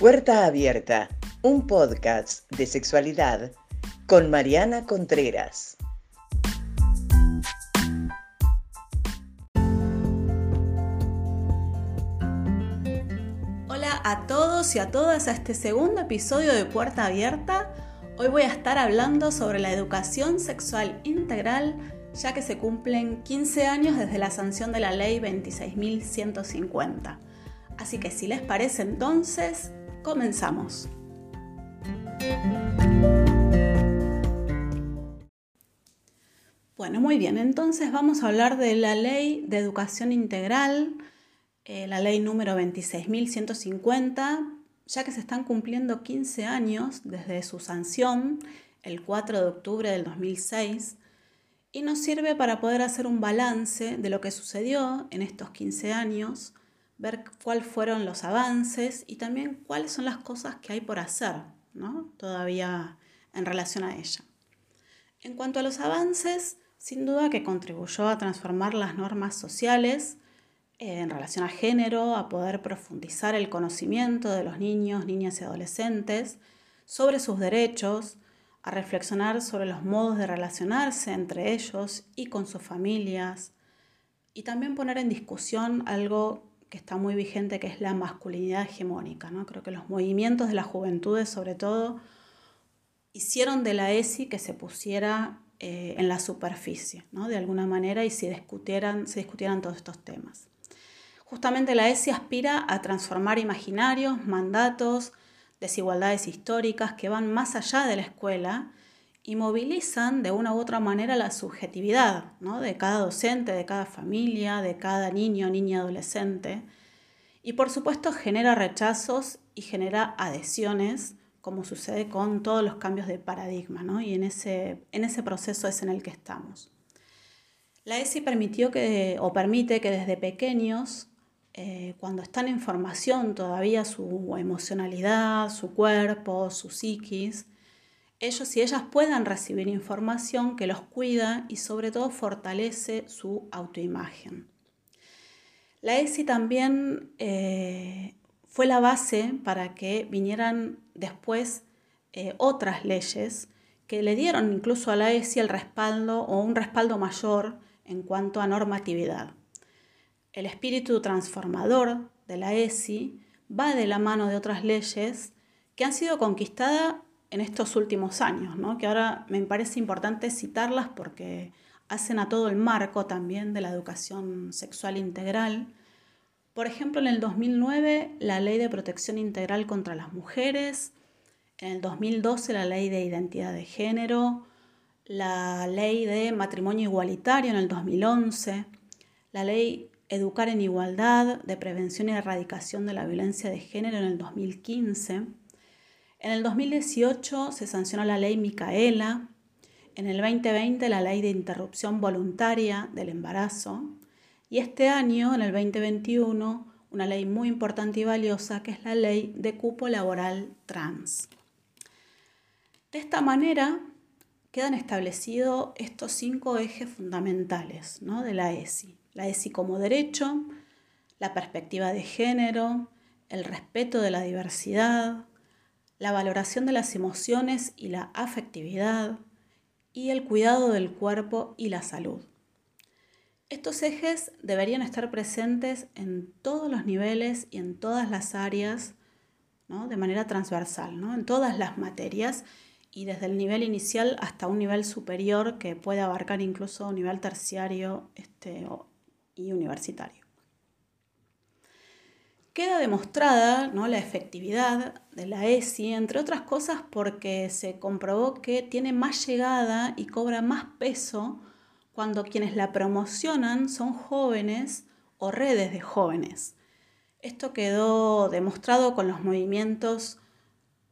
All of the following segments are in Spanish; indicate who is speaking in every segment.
Speaker 1: Puerta Abierta, un podcast de sexualidad con Mariana Contreras.
Speaker 2: Hola a todos y a todas a este segundo episodio de Puerta Abierta. Hoy voy a estar hablando sobre la educación sexual integral ya que se cumplen 15 años desde la sanción de la ley 26.150. Así que si les parece entonces, comenzamos. Bueno, muy bien, entonces vamos a hablar de la ley de educación integral, eh, la ley número 26.150, ya que se están cumpliendo 15 años desde su sanción, el 4 de octubre del 2006, y nos sirve para poder hacer un balance de lo que sucedió en estos 15 años, ver cuáles fueron los avances y también cuáles son las cosas que hay por hacer ¿no? todavía en relación a ella. En cuanto a los avances, sin duda que contribuyó a transformar las normas sociales eh, en relación a género, a poder profundizar el conocimiento de los niños, niñas y adolescentes sobre sus derechos, a reflexionar sobre los modos de relacionarse entre ellos y con sus familias, y también poner en discusión algo que está muy vigente, que es la masculinidad hegemónica. ¿no? Creo que los movimientos de las juventudes, sobre todo, hicieron de la ESI que se pusiera eh, en la superficie, ¿no? de alguna manera, y se discutieran, se discutieran todos estos temas. Justamente la ESI aspira a transformar imaginarios, mandatos, desigualdades históricas que van más allá de la escuela y movilizan de una u otra manera la subjetividad de cada docente, de cada familia, de cada niño, niña, adolescente. Y por supuesto genera rechazos y genera adhesiones, como sucede con todos los cambios de paradigma, y en ese, en ese proceso es en el que estamos. La ESI permitió que, o permite que desde pequeños eh, cuando están en formación todavía su emocionalidad, su cuerpo, su psiquis, ellos y ellas puedan recibir información que los cuida y sobre todo fortalece su autoimagen. La ESI también eh, fue la base para que vinieran después eh, otras leyes que le dieron incluso a la ESI el respaldo o un respaldo mayor en cuanto a normatividad. El espíritu transformador de la ESI va de la mano de otras leyes que han sido conquistadas en estos últimos años, que ahora me parece importante citarlas porque hacen a todo el marco también de la educación sexual integral. Por ejemplo, en el 2009 la Ley de Protección Integral contra las Mujeres, en el 2012 la Ley de Identidad de Género, la Ley de Matrimonio Igualitario en el 2011, la Ley Educar en Igualdad, de Prevención y Erradicación de la Violencia de Género en el 2015. En el 2018 se sancionó la ley Micaela. En el 2020 la ley de interrupción voluntaria del embarazo. Y este año, en el 2021, una ley muy importante y valiosa que es la ley de cupo laboral trans. De esta manera quedan establecidos estos cinco ejes fundamentales de la ESI la ESI como derecho, la perspectiva de género, el respeto de la diversidad, la valoración de las emociones y la afectividad y el cuidado del cuerpo y la salud. Estos ejes deberían estar presentes en todos los niveles y en todas las áreas de manera transversal, en todas las materias y desde el nivel inicial hasta un nivel superior que puede abarcar incluso un nivel terciario este, universitario. Queda demostrada ¿no? la efectividad de la ESI, entre otras cosas porque se comprobó que tiene más llegada y cobra más peso cuando quienes la promocionan son jóvenes o redes de jóvenes. Esto quedó demostrado con los movimientos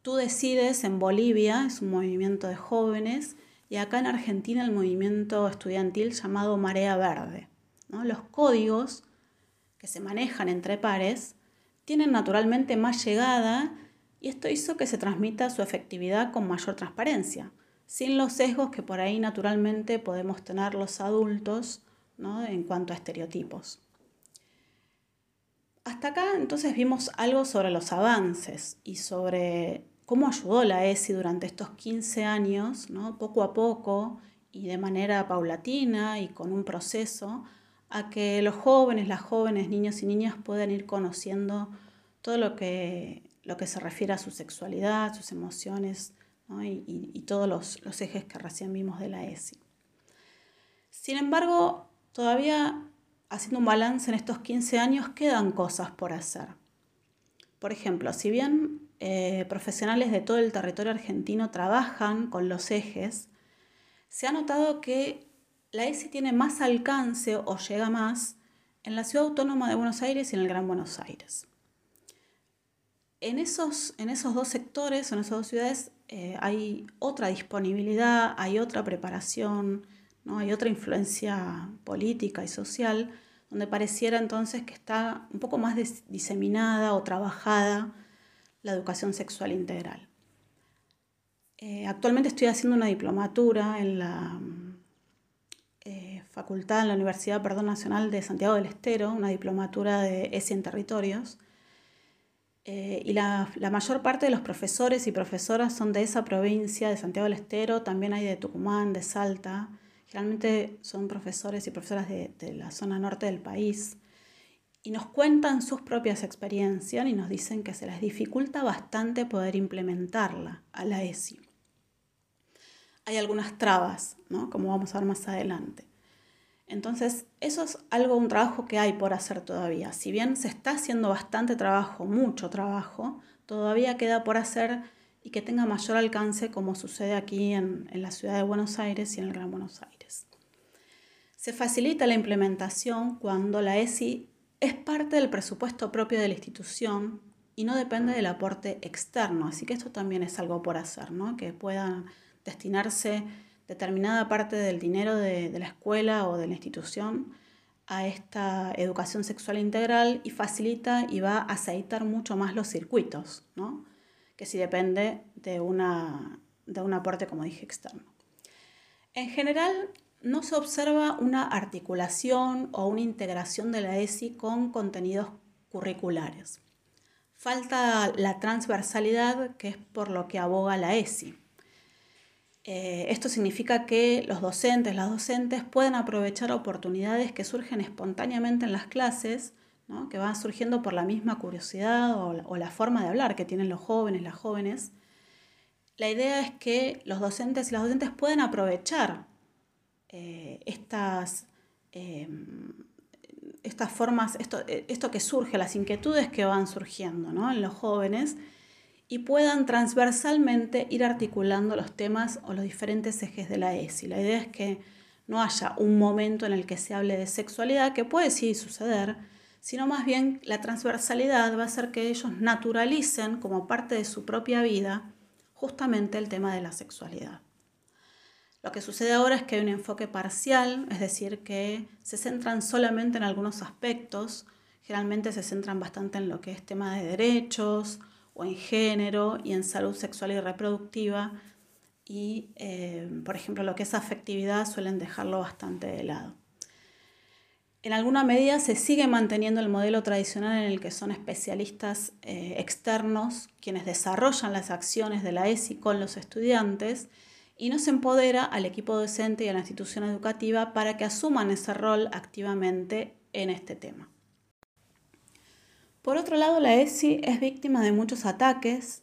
Speaker 2: Tú decides en Bolivia, es un movimiento de jóvenes, y acá en Argentina el movimiento estudiantil llamado Marea Verde. Los códigos que se manejan entre pares tienen naturalmente más llegada y esto hizo que se transmita su efectividad con mayor transparencia, sin los sesgos que por ahí naturalmente podemos tener los adultos en cuanto a estereotipos. Hasta acá entonces vimos algo sobre los avances y sobre cómo ayudó la ESI durante estos 15 años, ¿no? poco a poco y de manera paulatina y con un proceso, a que los jóvenes, las jóvenes, niños y niñas puedan ir conociendo todo lo que, lo que se refiere a su sexualidad, sus emociones y, todos los, los ejes que recién vimos de la ESI. Sin embargo, todavía haciendo un balance en estos 15 años, quedan cosas por hacer. Por ejemplo, si bien eh, profesionales de todo el territorio argentino trabajan con los ejes, se ha notado que la ESI tiene más alcance o llega más en la ciudad autónoma de Buenos Aires y en el Gran Buenos Aires. En esos, en esos dos sectores, en esas dos ciudades, eh, hay otra disponibilidad, hay otra preparación, ¿no? Hay otra influencia política y social donde pareciera entonces que está un poco más diseminada o trabajada la educación sexual integral. Eh, actualmente estoy haciendo una diplomatura en la facultad, en la Universidad Perdón Nacional de Santiago del Estero, una diplomatura de ESI en territorios. Eh, y la, la, mayor parte de los profesores y profesoras son de esa provincia, de Santiago del Estero, también hay de Tucumán, de Salta, Generalmente son profesores y profesoras de, la zona norte del país y nos cuentan sus propias experiencias y nos dicen que se les dificulta bastante poder implementarla a la ESI. Hay algunas trabas, ¿no? como vamos a ver más adelante. Entonces, eso es algo, un trabajo que hay por hacer todavía. Si bien se está haciendo bastante trabajo, mucho trabajo, todavía queda por hacer y que tenga mayor alcance como sucede aquí en, en la ciudad de Buenos Aires y en el Gran Buenos Aires. Se facilita la implementación cuando la ESI es parte del presupuesto propio de la institución y no depende del aporte externo. Así que esto también es algo por hacer, ¿no? que pueda destinarse determinada parte del dinero de, la escuela o de la institución a esta educación sexual integral y facilita y va a aceitar mucho más los circuitos, ¿no? que si depende de, una, de un aporte, como dije, externo. En general, no se observa una articulación o una integración de la ESI con contenidos curriculares. Falta la transversalidad, que es por lo que aboga la ESI. Eh, esto significa que los docentes, las docentes pueden aprovechar oportunidades que surgen espontáneamente en las clases, que van surgiendo por la misma curiosidad o, la forma de hablar que tienen los jóvenes, las jóvenes. La idea es que los docentes y las docentes pueden aprovechar eh, estas, em, estas formas, esto, eh, esto, que surge, las inquietudes que van surgiendo en los jóvenes y puedan transversalmente ir articulando los temas o los diferentes ejes de la ESI. La idea es que no haya un momento en el que se hable de sexualidad, que puede sí suceder, sino más bien la transversalidad va a hacer que ellos naturalicen como parte de su propia vida justamente el tema de la sexualidad. Lo que sucede ahora es que hay un enfoque parcial, es decir, que se centran solamente en algunos aspectos, generalmente se centran bastante en lo que es tema de derechos o en género y en salud sexual y reproductiva y, eh, por ejemplo, lo que es afectividad suelen dejarlo bastante de lado. En alguna medida se sigue manteniendo el modelo tradicional en el que son especialistas eh, externos quienes desarrollan las acciones de la ESI con los estudiantes y no se empodera al equipo docente y a la institución educativa para que asuman ese rol activamente en este tema. Por otro lado, la ESI es víctima de muchos ataques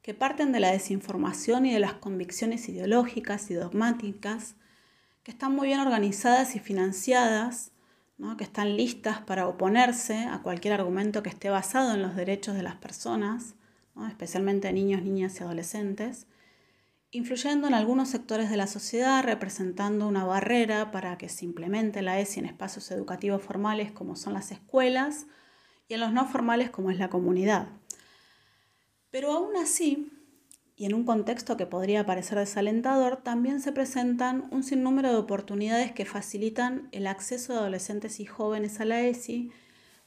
Speaker 2: que parten de la desinformación y de las convicciones ideológicas y dogmáticas, que están muy bien organizadas y financiadas, que están listas para oponerse a cualquier argumento que esté basado en los derechos de las personas, especialmente niños, niñas y adolescentes, influyendo en algunos sectores de la sociedad, representando una barrera para que se implemente la ESI en espacios educativos formales como son las escuelas y en los no formales como es la comunidad. Pero aún así, y en un contexto que podría parecer desalentador, también se presentan un sinnúmero de oportunidades que facilitan el acceso de adolescentes y jóvenes a la ESI,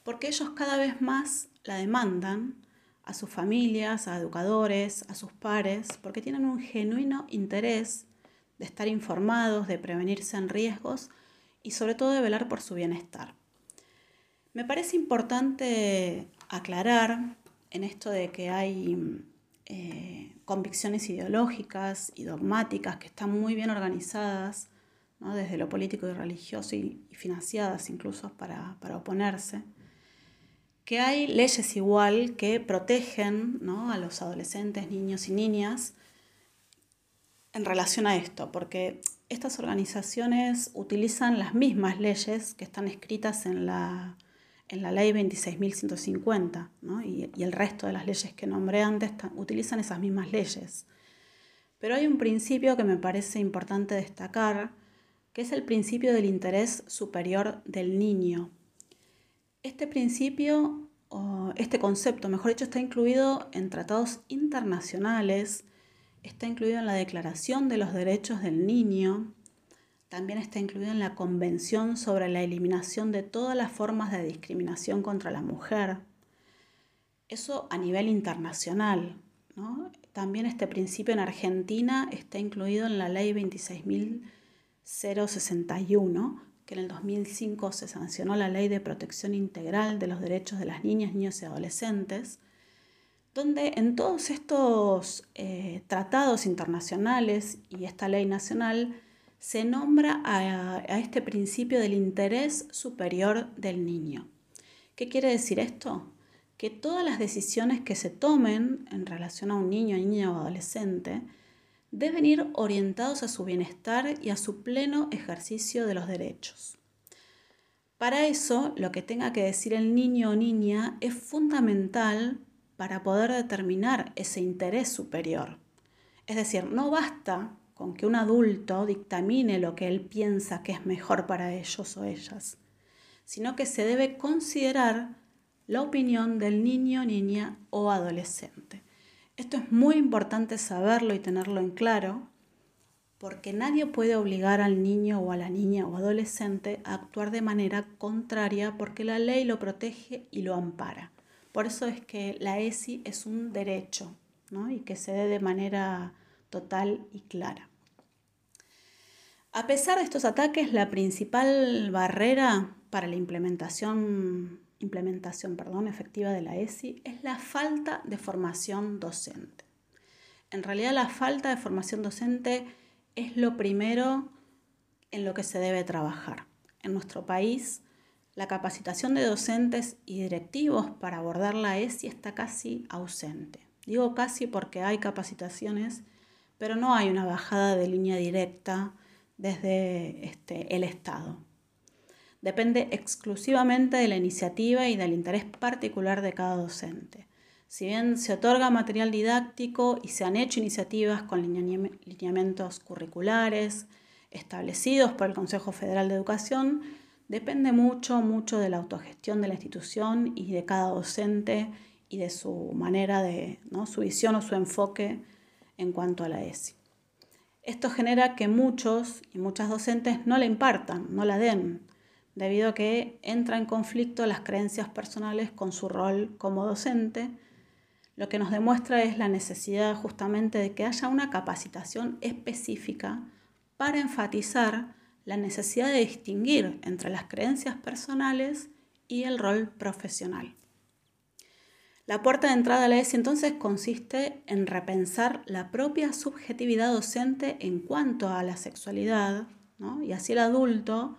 Speaker 2: porque ellos cada vez más la demandan a sus familias, a educadores, a sus pares, porque tienen un genuino interés de estar informados, de prevenirse en riesgos y sobre todo de velar por su bienestar. Me parece importante aclarar en esto de que hay eh, convicciones ideológicas y dogmáticas que están muy bien organizadas, desde lo político y religioso y, financiadas incluso para, oponerse, que hay leyes igual que protegen a los adolescentes, niños y niñas en relación a esto, porque estas organizaciones utilizan las mismas leyes que están escritas en la, en la ley 26.150 y, y, el resto de las leyes que nombré antes utilizan esas mismas leyes. Pero hay un principio que me parece importante destacar, que es el principio del interés superior del niño. Este principio, o este concepto, mejor dicho, está incluido en tratados internacionales, está incluido en la Declaración de los Derechos del Niño, también está incluido en la Convención sobre la Eliminación de todas las formas de discriminación contra la mujer. Eso a nivel internacional. También este principio en Argentina está incluido en la Ley 26.061, que en el 2005 se sancionó la Ley de Protección Integral de los Derechos de las Niñas, Niños y Adolescentes, donde en todos estos eh, tratados internacionales y esta ley nacional se nombra a, este principio del interés superior del niño. ¿Qué quiere decir esto? Que todas las decisiones que se tomen en relación a un niño, niña o adolescente deben ir orientados a su bienestar y a su pleno ejercicio de los derechos. Para eso, lo que tenga que decir el niño o niña es fundamental para poder determinar ese interés superior. Es decir, no basta con que un adulto dictamine lo que él piensa que es mejor para ellos o ellas, sino que se debe considerar la opinión del niño, niña o adolescente. Esto es muy importante saberlo y tenerlo en claro, porque nadie puede obligar al niño o a la niña o adolescente a actuar de manera contraria porque la ley lo protege y lo ampara. Por eso es que la ESI es un derecho y que se dé de manera total y clara. A pesar de estos ataques, la principal barrera para la implementación, implementación perdón, efectiva de la ESI es la falta de formación docente. En realidad la falta de formación docente es lo primero en lo que se debe trabajar. En nuestro país, la capacitación de docentes y directivos para abordar la ESI está casi ausente. Digo casi porque hay capacitaciones, pero no hay una bajada de línea directa desde este, el Estado. Depende exclusivamente de la iniciativa y del interés particular de cada docente. Si bien se otorga material didáctico y se han hecho iniciativas con lineamientos curriculares establecidos por el Consejo Federal de Educación, depende mucho, mucho de la autogestión de la institución y de cada docente y de su manera de, su visión o su enfoque en cuanto a la ESI. Esto genera que muchos y muchas docentes no la impartan, no la den, debido a que entra en conflicto las creencias personales con su rol como docente, lo que nos demuestra es la necesidad justamente de que haya una capacitación específica para enfatizar la necesidad de distinguir entre las creencias personales y el rol profesional. La puerta de entrada a la ESI entonces consiste en repensar la propia subjetividad docente en cuanto a la sexualidad, y así el adulto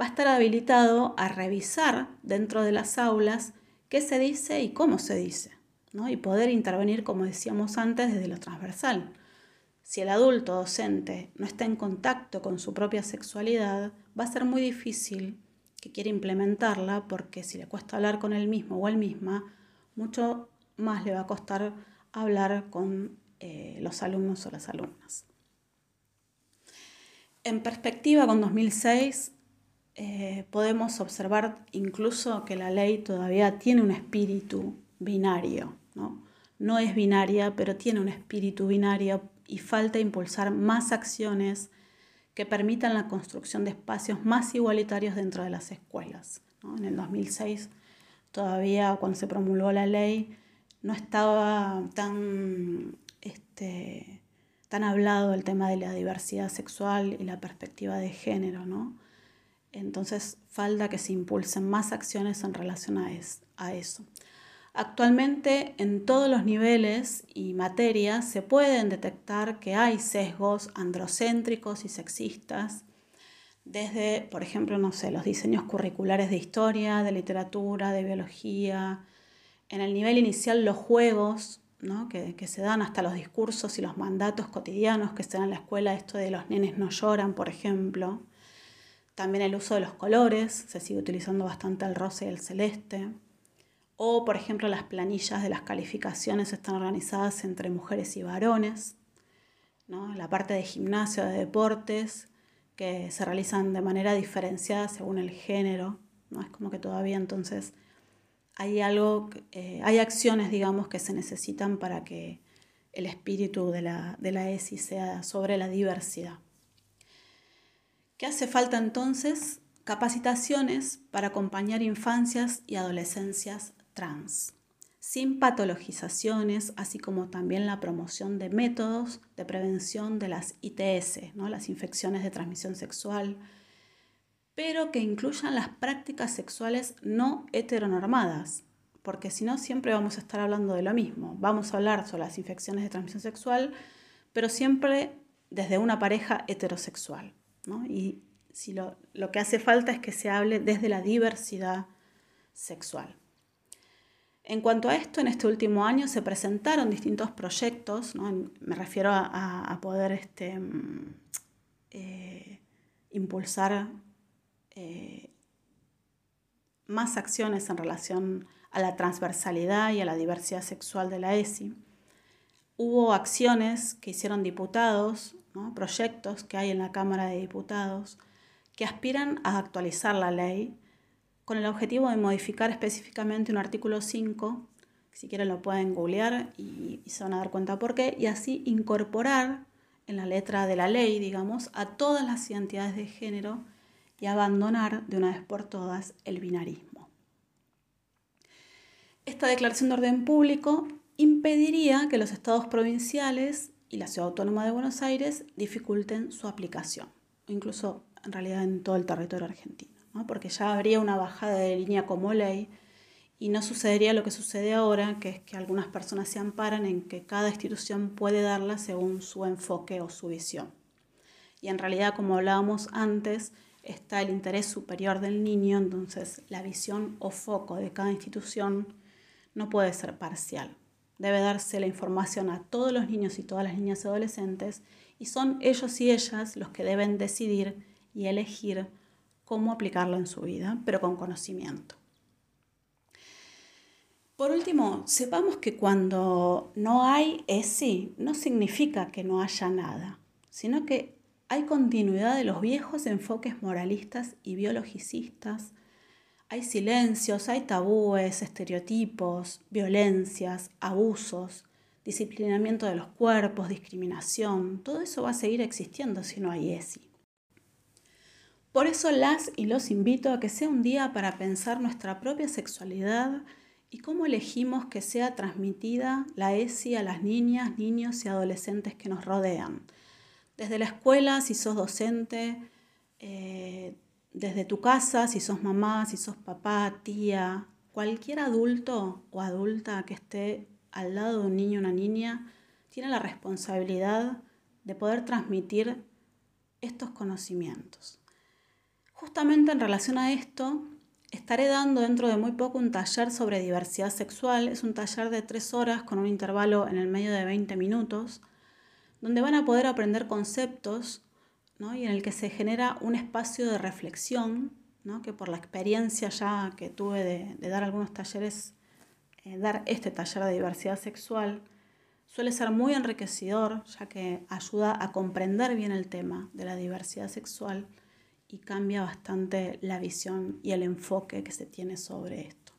Speaker 2: va a estar habilitado a revisar dentro de las aulas qué se dice y cómo se dice, y poder intervenir, como decíamos antes, desde lo transversal. Si el adulto docente no está en contacto con su propia sexualidad, va a ser muy difícil que quiera implementarla porque si le cuesta hablar con él mismo o él misma, mucho más le va a costar hablar con eh, los alumnos o las alumnas. En perspectiva con 2006, eh, podemos observar incluso que la ley todavía tiene un espíritu binario. ¿no? no es binaria, pero tiene un espíritu binario y falta impulsar más acciones que permitan la construcción de espacios más igualitarios dentro de las escuelas. En el 2006 todavía cuando se promulgó la ley no estaba tan, este, tan hablado el tema de la diversidad sexual y la perspectiva de género, ¿no? Entonces falta que se impulsen más acciones en relación a, a eso. Actualmente en todos los niveles y materias se pueden detectar que hay sesgos androcéntricos y sexistas, desde, por ejemplo, no sé, los diseños curriculares de historia, de literatura, de biología. En el nivel inicial los juegos, ¿no? que, que, se dan hasta los discursos y los mandatos cotidianos que se dan en la escuela, esto de los nenes no lloran, por ejemplo. También el uso de los colores, se sigue utilizando bastante el rosa y el celeste. O, por ejemplo, las planillas de las calificaciones están organizadas entre mujeres y varones. ¿no? La parte de gimnasio, de deportes, que se realizan de manera diferenciada según el género. ¿no? Es como que todavía entonces hay algo, eh, hay acciones, digamos, que se necesitan para que el espíritu de la, de la ESI sea sobre la diversidad. ¿Qué hace falta entonces? Capacitaciones para acompañar infancias y adolescencias trans, sin patologizaciones, así como también la promoción de métodos de prevención de las ITS, ¿no? las infecciones de transmisión sexual, pero que incluyan las prácticas sexuales no heteronormadas, porque si no siempre vamos a estar hablando de lo mismo. Vamos a hablar sobre las infecciones de transmisión sexual, pero siempre desde una pareja heterosexual. Y si lo, lo que hace falta es que se hable desde la diversidad sexual. En cuanto a esto, en este último año se presentaron distintos proyectos, me refiero a, poder este, mm, eh, impulsar eh, más acciones en relación a la transversalidad y a la diversidad sexual de la ESI. Hubo acciones que hicieron diputados, proyectos que hay en la Cámara de Diputados, que aspiran a actualizar la ley con el objetivo de modificar específicamente un artículo 5, si quieren lo pueden googlear y, se van a dar cuenta por qué, y así incorporar en la letra de la ley, digamos, a todas las identidades de género y abandonar de una vez por todas el binarismo. Esta declaración de orden público impediría que los estados provinciales y la Ciudad Autónoma de Buenos Aires dificulten su aplicación, incluso en realidad en todo el territorio argentino porque ya habría una bajada de línea como ley y no sucedería lo que sucede ahora, que es que algunas personas se amparan en que cada institución puede darla según su enfoque o su visión. Y en realidad, como hablábamos antes, está el interés superior del niño, entonces la visión o foco de cada institución no puede ser parcial. Debe darse la información a todos los niños y todas las niñas y adolescentes y son ellos y ellas los que deben decidir y elegir cómo aplicarlo en su vida, pero con conocimiento. Por último, sepamos que cuando no hay ESI, no significa que no haya nada, sino que hay continuidad de los viejos enfoques moralistas y biologicistas. Hay silencios, hay tabúes, estereotipos, violencias, abusos, disciplinamiento de los cuerpos, discriminación. Todo eso va a seguir existiendo si no hay ESI. Por eso las y los invito a que sea un día para pensar nuestra propia sexualidad y cómo elegimos que sea transmitida la ESI a las niñas, niños y adolescentes que nos rodean. Desde la escuela, si sos docente, eh, desde tu casa, si sos mamá, si sos papá, tía, cualquier adulto o adulta que esté al lado de un niño o una niña, tiene la responsabilidad de poder transmitir estos conocimientos. Justamente en relación a esto, estaré dando dentro de muy poco un taller sobre diversidad sexual. Es un taller de tres horas con un intervalo en el medio de 20 minutos, donde van a poder aprender conceptos y en el que se genera un espacio de reflexión, que por la experiencia ya que tuve de, dar algunos talleres, eh, dar este taller de diversidad sexual, suele ser muy enriquecedor, ya que ayuda a comprender bien el tema de la diversidad sexual y cambia bastante la visión y el enfoque que se tiene sobre esto.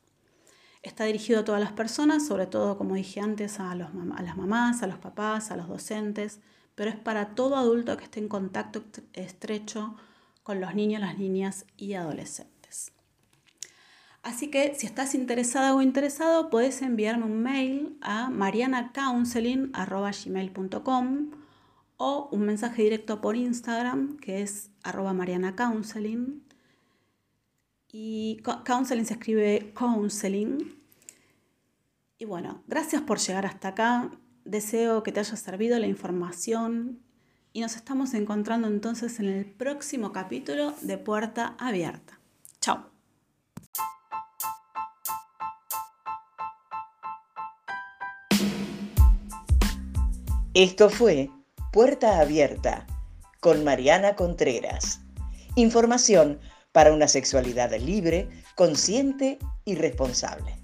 Speaker 2: Está dirigido a todas las personas, sobre todo, como dije antes, a, las mamás, a los papás, a los docentes, pero es para todo adulto que esté en contacto estrecho con los niños, las niñas y adolescentes. Así que si estás interesada o interesado, puedes enviarme un mail a marianacounseling.com o un mensaje directo por Instagram, que es arroba Mariana Counseling. Y counseling se escribe counseling. Y bueno, gracias por llegar hasta acá. Deseo que te haya servido la información y nos estamos encontrando entonces en el próximo capítulo de Puerta Abierta. Chao.
Speaker 1: Esto fue Puerta Abierta con Mariana Contreras. Información para una sexualidad libre, consciente y responsable.